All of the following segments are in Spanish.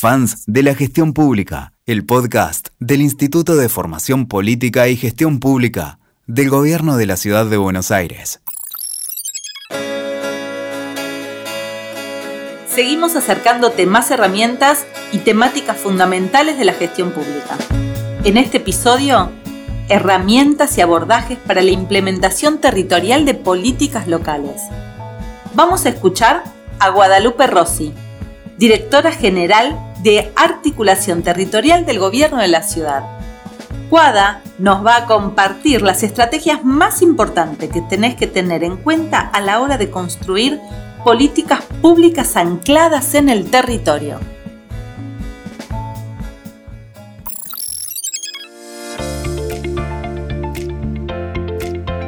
Fans de la Gestión Pública, el podcast del Instituto de Formación Política y Gestión Pública del Gobierno de la Ciudad de Buenos Aires. Seguimos acercándote más herramientas y temáticas fundamentales de la gestión pública. En este episodio, herramientas y abordajes para la implementación territorial de políticas locales. Vamos a escuchar a Guadalupe Rossi, directora general de Articulación Territorial del Gobierno de la Ciudad. Guada nos va a compartir las estrategias más importantes que tenés que tener en cuenta a la hora de construir políticas públicas ancladas en el territorio.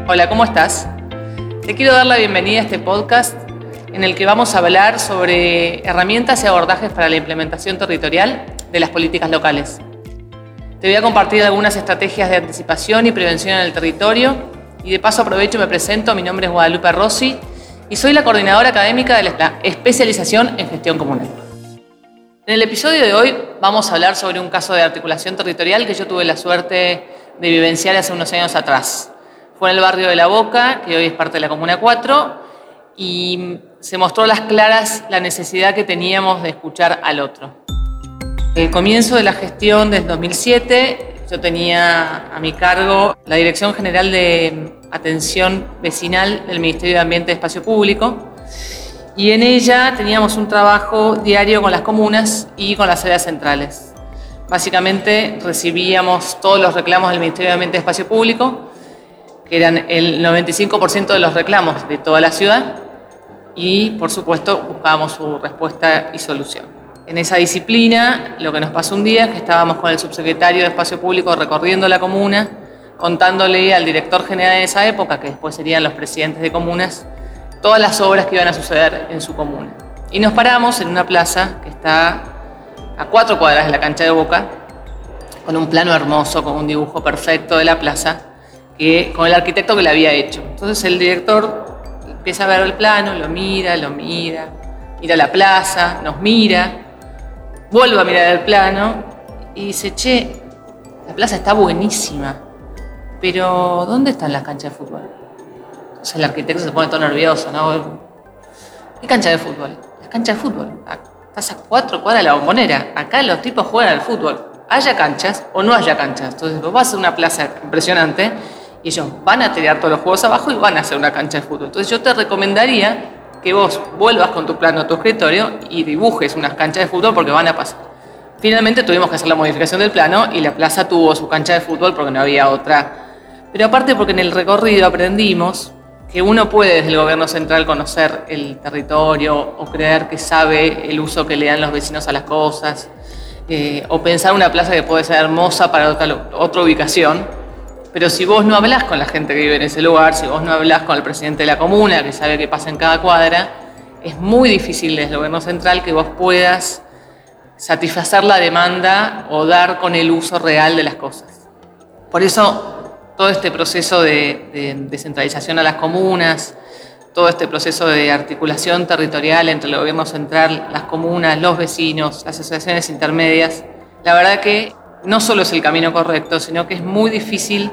Hola, ¿cómo estás? Te quiero dar la bienvenida a este podcast en el que vamos a hablar sobre herramientas y abordajes para la implementación territorial de las políticas locales. Te voy a compartir algunas estrategias de anticipación y prevención en el territorio y de paso aprovecho y me presento, mi nombre es Guadalupe Rossi y soy la coordinadora académica de la especialización en gestión comunal. En el episodio de hoy vamos a hablar sobre un caso de articulación territorial que yo tuve la suerte de vivenciar hace unos años atrás. Fue en el barrio de La Boca, que hoy es parte de la Comuna 4, y se mostró a las claras la necesidad que teníamos de escuchar al otro. El comienzo de la gestión desde 2007, yo tenía a mi cargo la Dirección General de Atención Vecinal del Ministerio de Ambiente y Espacio Público, y en ella teníamos un trabajo diario con las comunas y con las áreas centrales. Básicamente recibíamos todos los reclamos del Ministerio de Ambiente y Espacio Público, que eran el 95% de los reclamos de toda la ciudad, y por supuesto buscábamos su respuesta y solución. En esa disciplina, lo que nos pasó un día es que estábamos con el subsecretario de Espacio Público recorriendo la comuna, contándole al director general de esa época, que después serían los presidentes de comunas, todas las obras que iban a suceder en su comuna. Y nos paramos en una plaza que está a cuatro cuadras de la cancha de Boca, con un plano hermoso, con un dibujo perfecto de la plaza, que, con el arquitecto que la había hecho. Entonces el director empieza a ver el plano, lo mira, lo mira, mira la plaza, nos mira, vuelve a mirar el plano y dice, che, la plaza está buenísima, pero ¿dónde están las canchas de fútbol? Entonces el arquitecto se pone todo nervioso, ¿no? ¿Qué cancha de fútbol? Las canchas de fútbol. Estás a cuatro cuadras de la bombonera. Acá los tipos juegan al fútbol. Haya canchas o no haya canchas. Entonces vos vas a una plaza impresionante y ellos van a tirar todos los juegos abajo y van a hacer una cancha de fútbol. Entonces yo te recomendaría que vos vuelvas con tu plano a tu escritorio y dibujes unas canchas de fútbol porque van a pasar. Finalmente tuvimos que hacer la modificación del plano y la plaza tuvo su cancha de fútbol porque no había otra. Pero aparte porque en el recorrido aprendimos que uno puede desde el gobierno central conocer el territorio o creer que sabe el uso que le dan los vecinos a las cosas, eh, o pensar una plaza que puede ser hermosa para otra, otra ubicación, pero si vos no hablas con la gente que vive en ese lugar, si vos no hablas con el presidente de la comuna, que sabe qué pasa en cada cuadra, es muy difícil desde el gobierno central que vos puedas satisfacer la demanda o dar con el uso real de las cosas. Por eso, todo este proceso de, descentralización a las comunas, todo este proceso de articulación territorial entre el gobierno central, las comunas, los vecinos, las asociaciones intermedias, la verdad que no solo es el camino correcto, sino que es muy difícil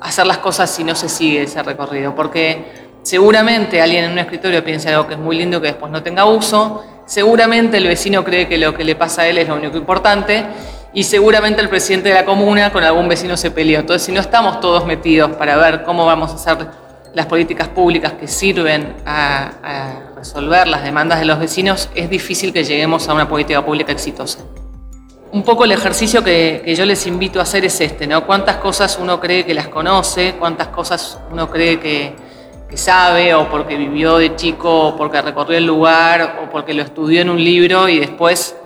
hacer las cosas si no se sigue ese recorrido, porque seguramente alguien en un escritorio piensa algo que es muy lindo que después no tenga uso, seguramente el vecino cree que lo que le pasa a él es lo único importante y seguramente el presidente de la comuna con algún vecino se peleó. Entonces, si no estamos todos metidos para ver cómo vamos a hacer las políticas públicas que sirven a, a resolver las demandas de los vecinos, es difícil que lleguemos a una política pública exitosa. Un poco el ejercicio que, yo les invito a hacer es este, ¿no? Cuántas cosas uno cree que las conoce, cuántas cosas uno cree que, sabe, o porque vivió de chico, o porque recorrió el lugar, o porque lo estudió en un libro y después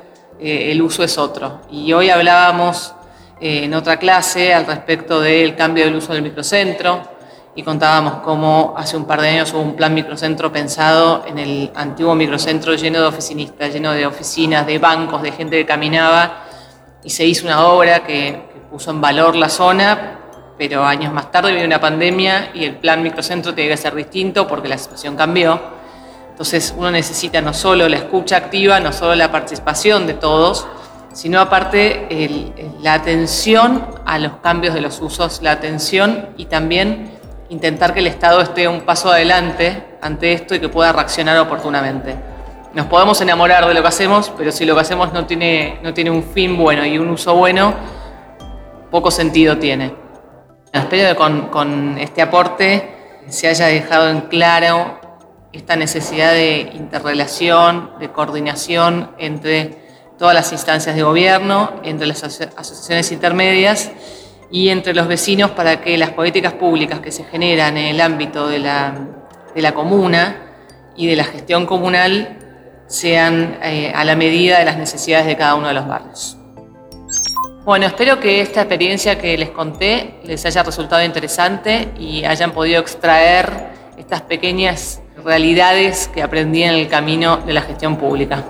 eh, el uso es otro. Y hoy hablábamos eh, en otra clase al respecto del cambio del uso del microcentro y contábamos cómo hace un par de años hubo un plan microcentro pensado en el antiguo microcentro lleno de oficinistas, lleno de oficinas, de bancos, de gente que caminaba y se hizo una obra que, puso en valor la zona, pero años más tarde vino una pandemia y el plan microcentro tiene que ser distinto porque la situación cambió. Entonces uno necesita no solo la escucha activa, no solo la participación de todos, sino aparte la atención a los cambios de los usos, la atención y también intentar que el Estado esté un paso adelante ante esto y que pueda reaccionar oportunamente. Nos podemos enamorar de lo que hacemos, pero si lo que hacemos no tiene, no tiene un fin bueno y un uso bueno, poco sentido tiene. Espero que con, con este aporte se haya dejado en claro esta necesidad de interrelación, de coordinación entre todas las instancias de gobierno, entre las asociaciones intermedias y entre los vecinos para que las políticas públicas que se generan en el ámbito de la, de la comuna y de la gestión comunal sean eh, a la medida de las necesidades de cada uno de los barrios. Bueno, espero que esta experiencia que les conté les haya resultado interesante y hayan podido extraer estas pequeñas realidades que aprendí en el camino de la gestión pública.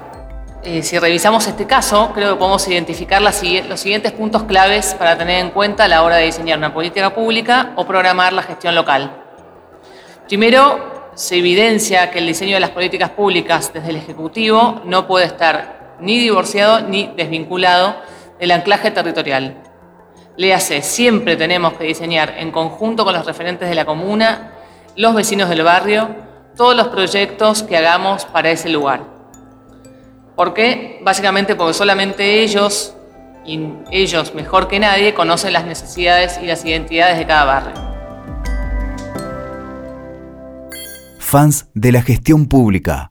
Eh, si revisamos este caso, creo que podemos identificar los siguientes puntos claves para tener en cuenta a la hora de diseñar una política pública o programar la gestión local. Primero, se evidencia que el diseño de las políticas públicas desde el Ejecutivo no puede estar ni divorciado ni desvinculado del anclaje territorial. Léase, siempre tenemos que diseñar en conjunto con los referentes de la comuna, los vecinos del barrio, todos los proyectos que hagamos para ese lugar. ¿Por qué? Básicamente porque solamente ellos, y ellos mejor que nadie, conocen las necesidades y las identidades de cada barrio. Fans de la gestión pública